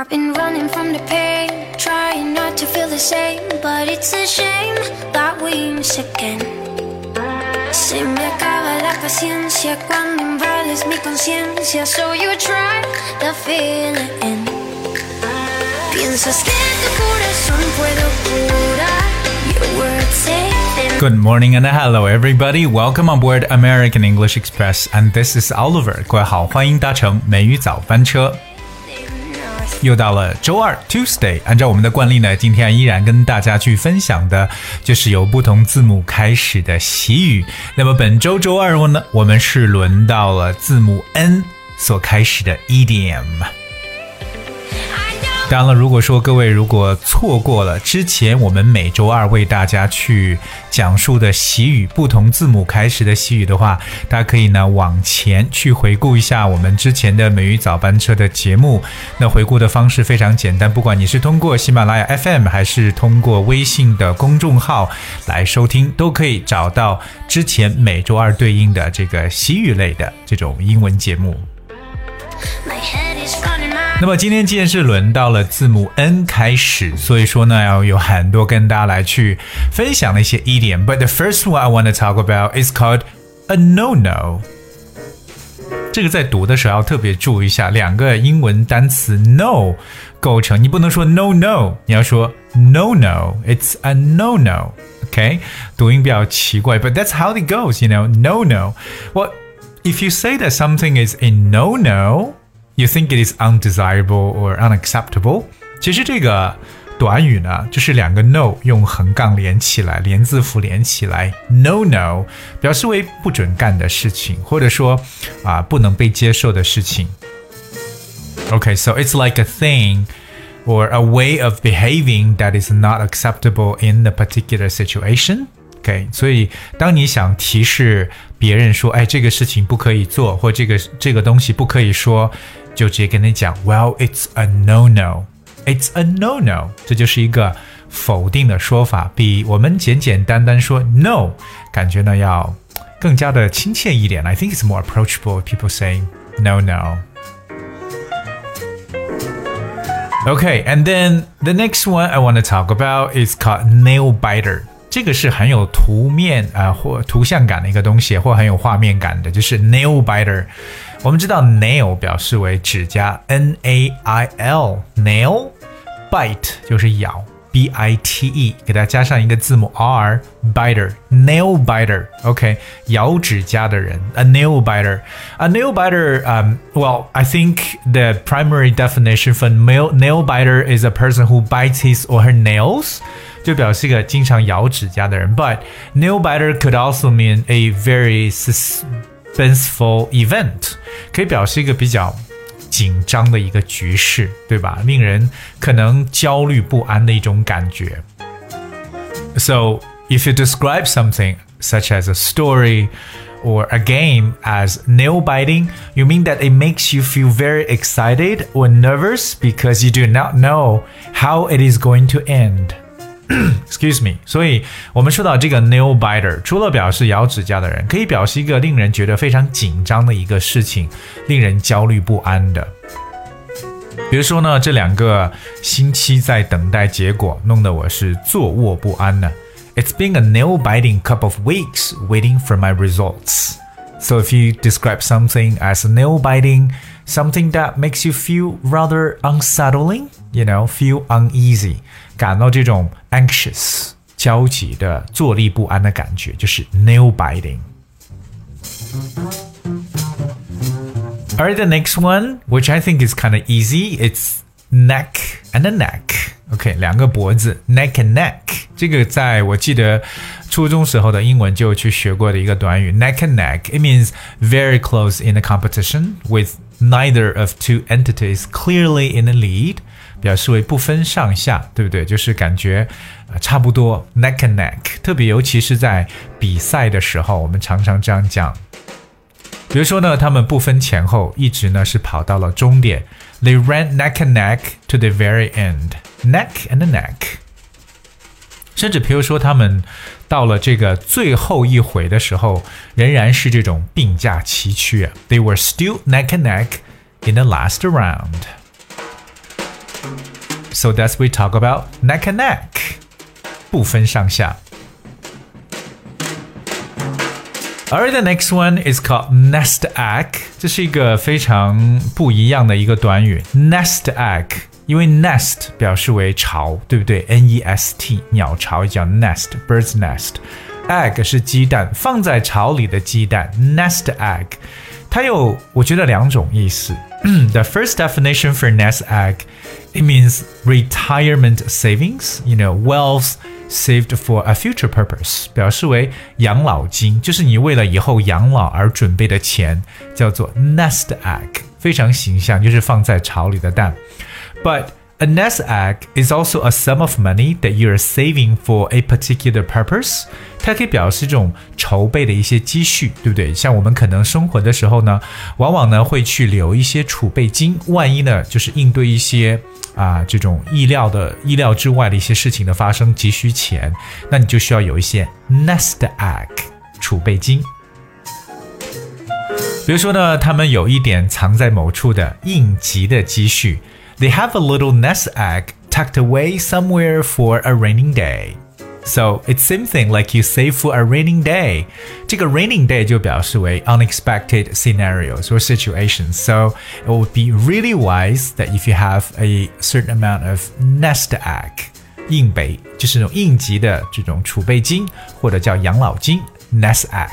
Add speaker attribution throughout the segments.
Speaker 1: I've been running from the pain, trying not to feel the same, but it's a shame that we miss again. Se me acaba la paciencia cuando invades mi conciencia, so you try to feel it Piensas que tu corazón puedo curar. Your words say
Speaker 2: Good morning and hello everybody. Welcome on board American English Express, and this is Oliver. 各位好，欢迎搭乘美语早班车。 又到了周二 Tuesday，按照我们的惯例呢，今天依然跟大家去分享的就是由不同字母开始的习语。那么本周周二呢，我们是轮到了字母 N 所开始的 idiom。当然了，如果说各位如果错过了之前我们每周二为大家去讲述的习语，不同字母开始的习语的话，大家可以呢往前去回顾一下我们之前的美语早班车的节目。那回顾的方式非常简单，不管你是通过喜马拉雅 FM 还是通过微信的公众号来收听，都可以找到之前每周二对应的这个习语类的这种英文节目。那么今天既然是轮到了字母 N 开始，所以说呢，要有很多跟大家来去分享的一些 idiom。But the first one I want to talk about is called a no-no。这个在读的时候要特别注意一下，两个英文单词 no 构成，你不能说 no no，你要说 no no，it's a no no。OK，读音比较奇怪，but that's how it goes，you know，no no。Well, if you say that something is a no no。You think it is undesirable or unacceptable？其实这个短语呢，就是两个 no 用横杠连起来，连字符连起来，no no 表示为不准干的事情，或者说啊不能被接受的事情。Okay, so it's like a thing or a way of behaving that is not acceptable in the particular situation. OK，所以当你想提示别人说，哎，这个事情不可以做，或这个这个东西不可以说， 就直接跟你讲，Well, it's a no-no. It's a no-no. 这就是一个否定的说法，比我们简简单单说 no 感觉呢要更加的亲切一点。I think it's more approachable. People say no, no. Okay, and then the next one I want to talk about is called nail biter. 这个是很有图面啊、或图像感的一个东西，或很有画面感的，就是 nail biter。我们知道 nail 表示为指甲，n a i l nail bite 就是咬 ，b i t e 给它加上一个字母 r biter nail biter OK 咬指甲的人，a nail biter a nail biter um well I think the primary definition for nail nail biter is a person who bites his or her nails 就表示一个经常咬指甲的人。But nail biter could also mean a very suspenseful event，可以表示一个比较 紧张的一个局势，对吧？令人可能焦虑不安的一种感觉。So if you describe something such as a story or a game as nail biting, you mean that it makes you feel very excited or nervous because you do not know how it is going to end. Excuse me，所以我们说到这个 nail biter，除了表示咬指甲的人，可以表示一个令人觉得非常紧张的一个事情，令人焦虑不安的。比如说呢，这两个星期在等待结果，弄得我是坐卧不安呢。It's been a nail-biting couple of weeks waiting for my results. So if you describe something as nail-biting, something that makes you feel rather unsettling, you know, feel uneasy. 感到这种 anxious 焦急的坐立不安的感觉，就是 nail biting。Alright, the next one, which I think is kind of easy, it's neck and a neck. OK，两个脖子，neck and neck。 这个在我记得初中时候的英文就去学过的一个短语，neck and neck。It means very close in a competition with neither of two entities clearly in the lead。表示为不分上下，对不对？就是感觉啊差不多，neck and neck。特别尤其是在比赛的时候，我们常常这样讲。比如说呢，他们不分前后，一直呢是跑到了终点。They ran neck and neck to the very end. Neck and neck。 甚至比如说，他们到了这个最后一回的时候，仍然是这种并驾齐驱。They were still neck and neck in the last round. So that's we talk about neck and neck，不分上下。Alright, the next one is called nest egg，这是一个非常不一样的一个短语。Nest egg， 因为 nest 表示为巢，对不对？N E S T，鸟巢叫 nest，bird's nest。egg 是鸡蛋，放在巢里的鸡蛋。Nest egg，它有我觉得两种意思。the first definition for nest egg, it means retirement savings. You know, wealth saved for a future purpose，表示为养老金，就是你为了以后养老而准备的钱，叫做 nest egg，非常形象，就是放在巢里的蛋。 But a nest egg is also a sum of money that you are saving for a particular purpose。它可以表示这种筹备的一些积蓄，对不对？像我们可能生活的时候呢，往往呢会去留一些储备金，万一呢就是应对一些。啊，这种意料的、意料之外的一些事情的发生，急需钱，那你就需要有一些 nest egg 储备金。比如说呢，他们有一点藏在某处的应急的积蓄 ，They have a little nest egg tucked away somewhere for a raining day. So it's same thing like you save for a raining day. 这个 raining day 就表示为 unexpected scenarios or situations. So it would be really wise that if you have a certain amount of nest egg 应备，就是那种应急的这种储备金或者叫养老金 nest egg。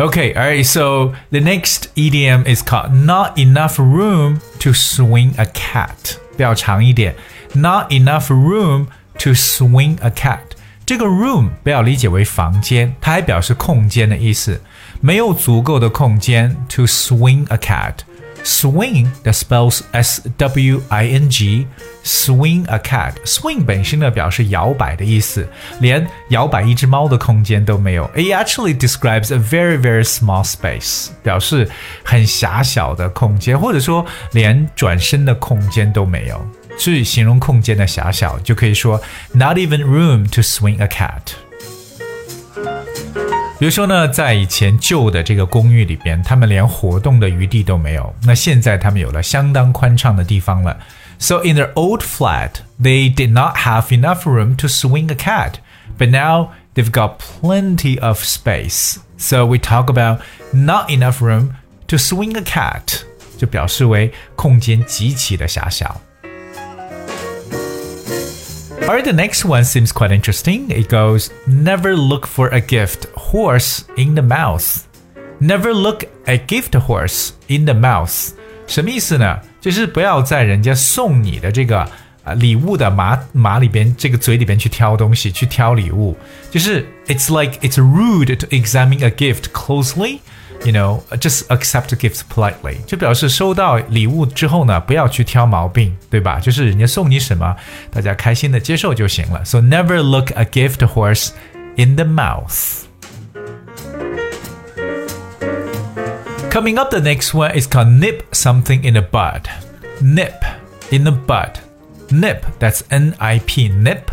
Speaker 2: Okay, all right, so the next idiom is called not enough room to swing a cat. 比较长一点。not enough room to swing a cat。这个 room 不要理解为房间，它还表示空间的意思，没有足够的空间 to swing a cat。Swing that spells S W I N G, swing a cat. Swing 本身呢表示摇摆的意思，连摇摆一只猫的空间都没有。It actually describes a very very small space，表示很狭小的空间，或者说连转身的空间都没有。是形容空间的狭小，就可以说 not even room to swing a cat。比如说呢，在以前旧的这个公寓里边，他们连活动的余地都没有。那现在他们有了相当宽敞的地方了。So in their old flat, they did not have enough room to swing a cat, but now they've got plenty of space. So we talk about not enough room to swing a cat，就表示为空间极其的狭小。Alright, the next one seems quite interesting. It goes, Never look for a gift horse in the mouth. Never look a gift horse in the mouth. 什么意思呢？ 就是不要在人家送你的这个啊礼物的马马里边，这个嘴里边去挑东西，去挑礼物。就是 It's like it's rude to examine a gift closely you know, just accept gifts politely，就表示收到礼物之后呢，不要去挑毛病，对吧？就是人家送你什么，大家开心的接受就行了。So never look a gift horse in the mouth. Coming up, the next one is called nip something in the bud. Nip in the bud. Nip, that's N I P, nip.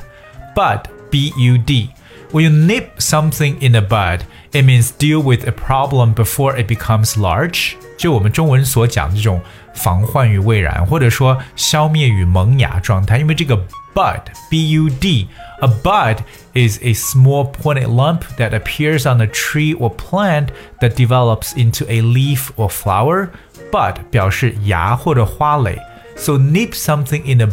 Speaker 2: Bud, B U D. When you nip something in the bud, it means deal with a problem before it becomes large。就我们中文所讲的这种防患于未然，或者说消灭于萌芽状态。因为这个 bud b u d a bud is a small pointed lump that appears on a tree or plant that develops into a leaf or flower. Bud 表示芽或者花蕾。So nip something in a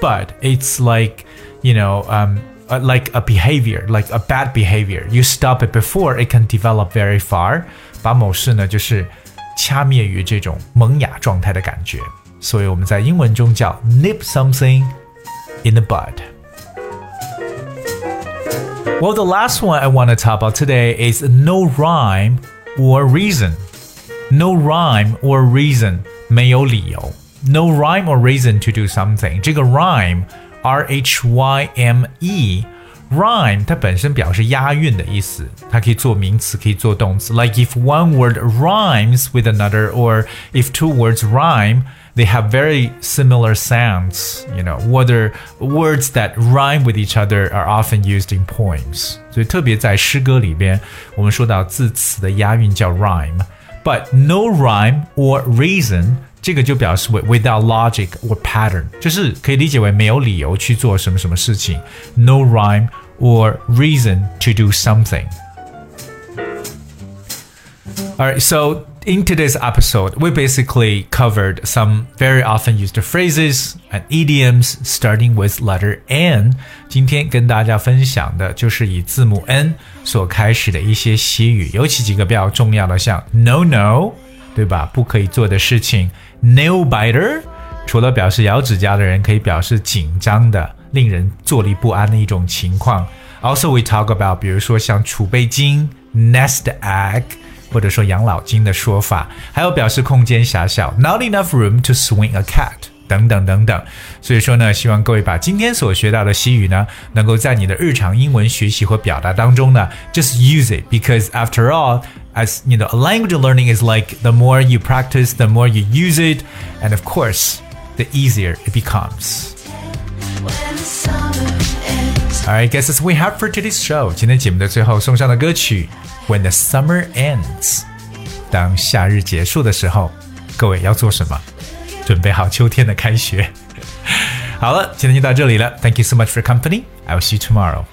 Speaker 2: bud. It's like you know um uh, like a behavior, like a bad behavior. You stop it before it can develop very far. 把某事呢，就是掐灭于这种萌芽状态的感觉。所以我们在英文中叫 nip something in the bud. Well, the last one I want to talk about today is no rhyme or reason. No rhyme or reason 没有理由。No rhyme or reason to do something. 这个 rhyme R H Y M E。 Rhyme 它本身表示押韵的意思，它可以做名词，可以做动词。Like if one word rhymes with another, or if two words rhyme, they have very similar sounds. You know, whether words that rhyme with each other are often used in poems. 所以特别在诗歌里边，我们说到字词的押韵叫 rhyme。But no rhyme or reason 这个就表示为 without logic or pattern，就是可以理解为没有理由去做什么什么事情，no rhyme or reason to do something。Alright, so in today's episode, we basically covered some very often used phrases and idioms starting with letter N. 今天跟大家分享的就是以字母 N 所开始的一些习语，尤其几个比较重要的，像 no no，对吧？不可以做的事情 ；nail biter，除了表示咬指甲的人，可以表示紧张的、令人坐立不安的一种情况。Also, we talk about，比如说像储备金；nest egg。或者说养老金的说法，还有表示空间狭小，not enough room to swing a cat 等等等等。所以说呢，希望各位把今天所学到的西语呢，能够在你的日常英文学习和表达当中呢，just use it because after all. As you know, language learning is like the more you practice, the more you use it, and of course, the easier it becomes. Alright, guess that's we have for today's show. 今天节目的最后送上的歌曲 When the summer ends，当夏日结束的时候，各位要做什么？准备好秋天的开学。好了，今天就到这里了。Thank you so much for company. I will see you tomorrow.